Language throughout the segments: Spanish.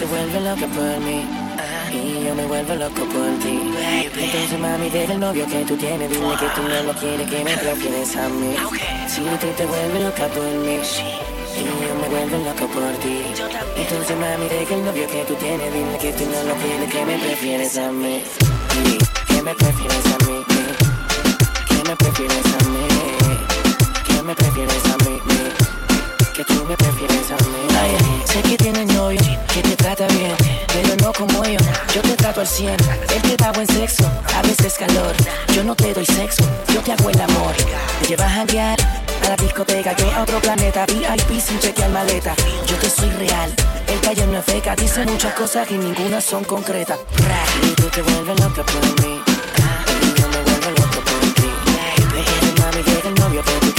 te vuelves loca por mí. Y yo me vuelvo loco por ti. Entonces, mami, dile al novio que tú tienes. Dile que tú no lo quieres, que me prefieres a mí. Si tú te vuelves loca por mí. Y yo me vuelvo loco por ti. Entonces, mami, deja el novio que tú tienes. Dile que tú no lo quieres, que me prefieres a mí. Que me prefieres a mí. Que me prefieres a mí. Que me prefieres a mí. Que tú me prefieres a mí. Ay, sé que tienes novio, que te Al 100, él te da buen sexo, a veces calor. Yo no te doy sexo, yo te hago el amor. Te llevas a guiar a la discoteca, yo a otro planeta, VIP sin chequear maleta. Yo te soy real, el taller no es feca, dice muchas cosas y ninguna son concretas. Y tú te vuelves loca por mí. Y yo me vuelvo loco por ti. Deja mami, deja el novio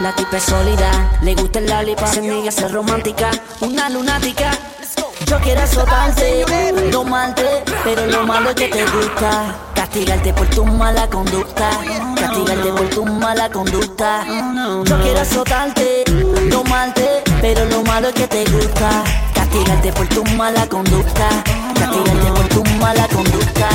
la tipa es sólida. Le gusta el lalipa, se ser romántica. Una lunática. Yo quiero azotarte, no malte, pero lo malo es que te gusta. Castigarte por tu mala conducta, castigarte por tu mala conducta. Yo quiero azotarte, no malte, pero lo malo es que te gusta. Castigarte por tu mala conducta, castigarte por tu mala conducta.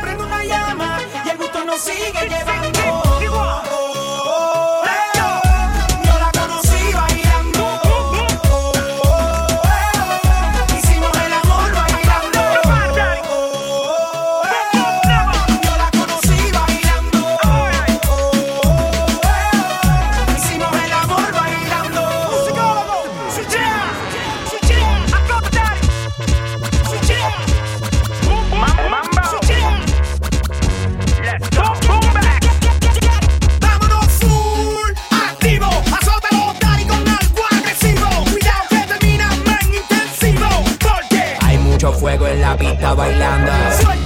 prende una llama y el gusto nos sigue llevando. la pista bailando.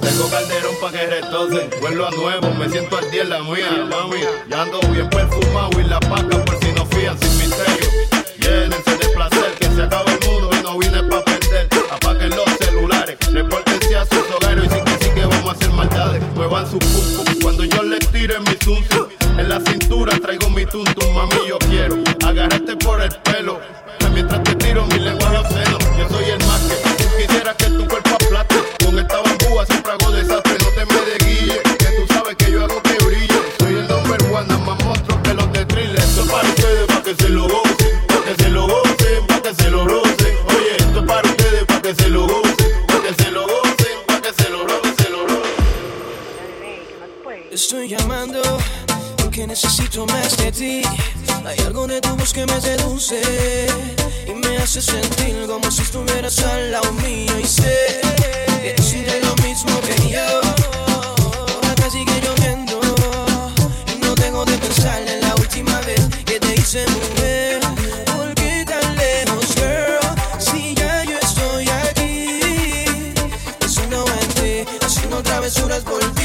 Tengo calderón pa' que retocen. Vuelvo a nuevo, me siento al día en la mía, mami. Ya ando bien perfumado y la paca por si no fían sin misterio. Llénense de placer, que se acabe el mundo y no vine pa' perder. Apaguen los celulares, repórtense a sus hogares y sí que sí que vamos a hacer maldades. Muevan sus pum cuando yo les tire mi zunzu. En la cintura traigo mi tuntum, mami, yo quiero. y me hace sentir como si estuvieras al lado mío y sé que tú sientes lo mismo que yo. Ahora te sigue lloviendo y no tengo de pensar en la última vez que te hice mujer. ¿Por qué tan lejos, girl? Si ya yo estoy aquí, pensando en ti, haciendo travesuras por ti.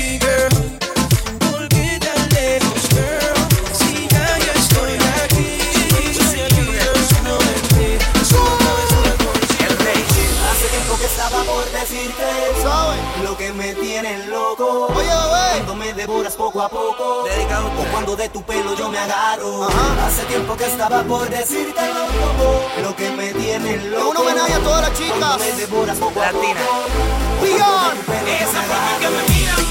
devoras poco a poco. Dedicado por cuando de tu pelo yo me agarro. Hace tiempo que estaba por decirte lo lo que me tiene loco. Un homenaje a todas las chicas. Me devoras poco Latina. a poco. Esa forma que me miran.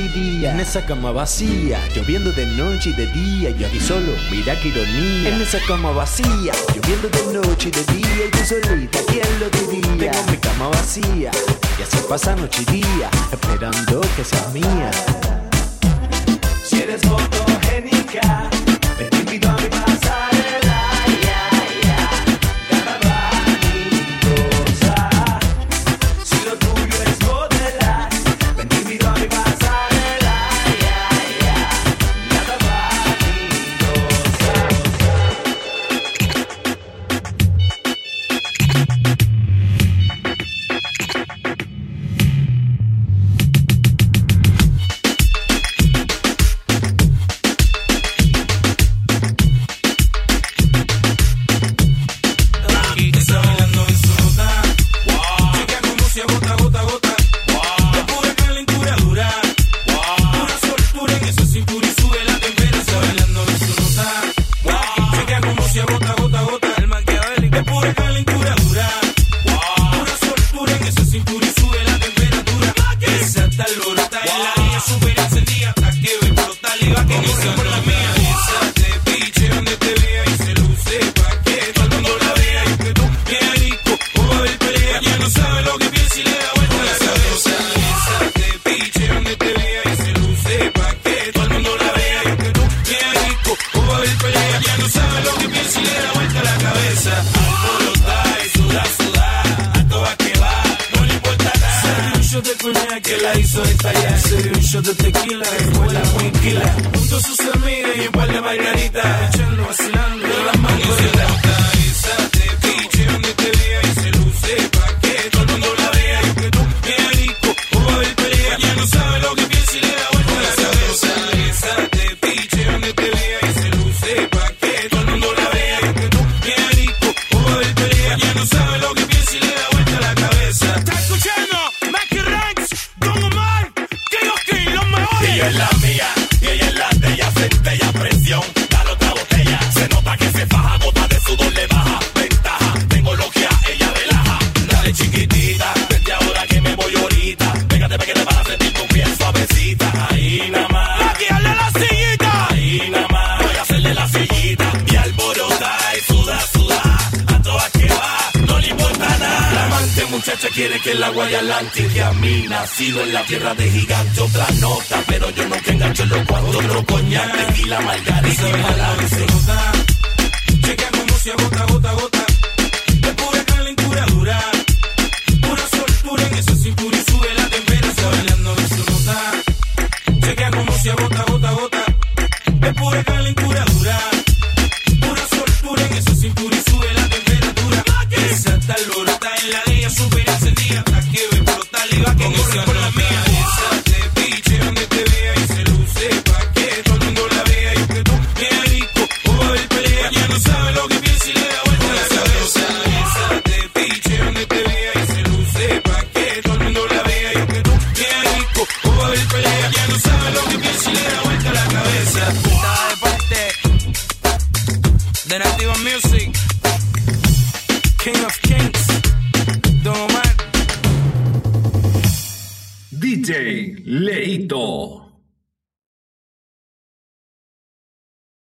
En esa cama vacía Lloviendo de noche y de día Yo aquí solo, mira qué ironía. En esa cama vacía Lloviendo de noche y de día Y tú solita, ¿quién lo diría? Tengo mi cama vacía Y así pasa noche y día Esperando que seas mía. Si eres fotogénica activa que yo por la mía. Esa te piche donde te vea y se luce pa' que todo el mundo la vea. Y que tú, bien rico, o va a haber pelea. Ya no sabe lo que piensa y le da vuelta a la cabeza. Esa te piche donde te vea y se luce pa' que todo el mundo la vea. Y que tú, bien rico, o va a haber pelea. Ya no sabe lo que piensa y le da vuelta a la cabeza. que la hizo estallar. Se dio un shot de tequila, fue la tequila, junto a sus amigas y un par de margaritas. quiere que el agua y Atlantic y a mí nacido en la tierra de gigantes. Otra nota pero yo no te engancho en los cuantos otro coñac tequila margarita y balance. Checa como se agota gota gota. De pura calentura dura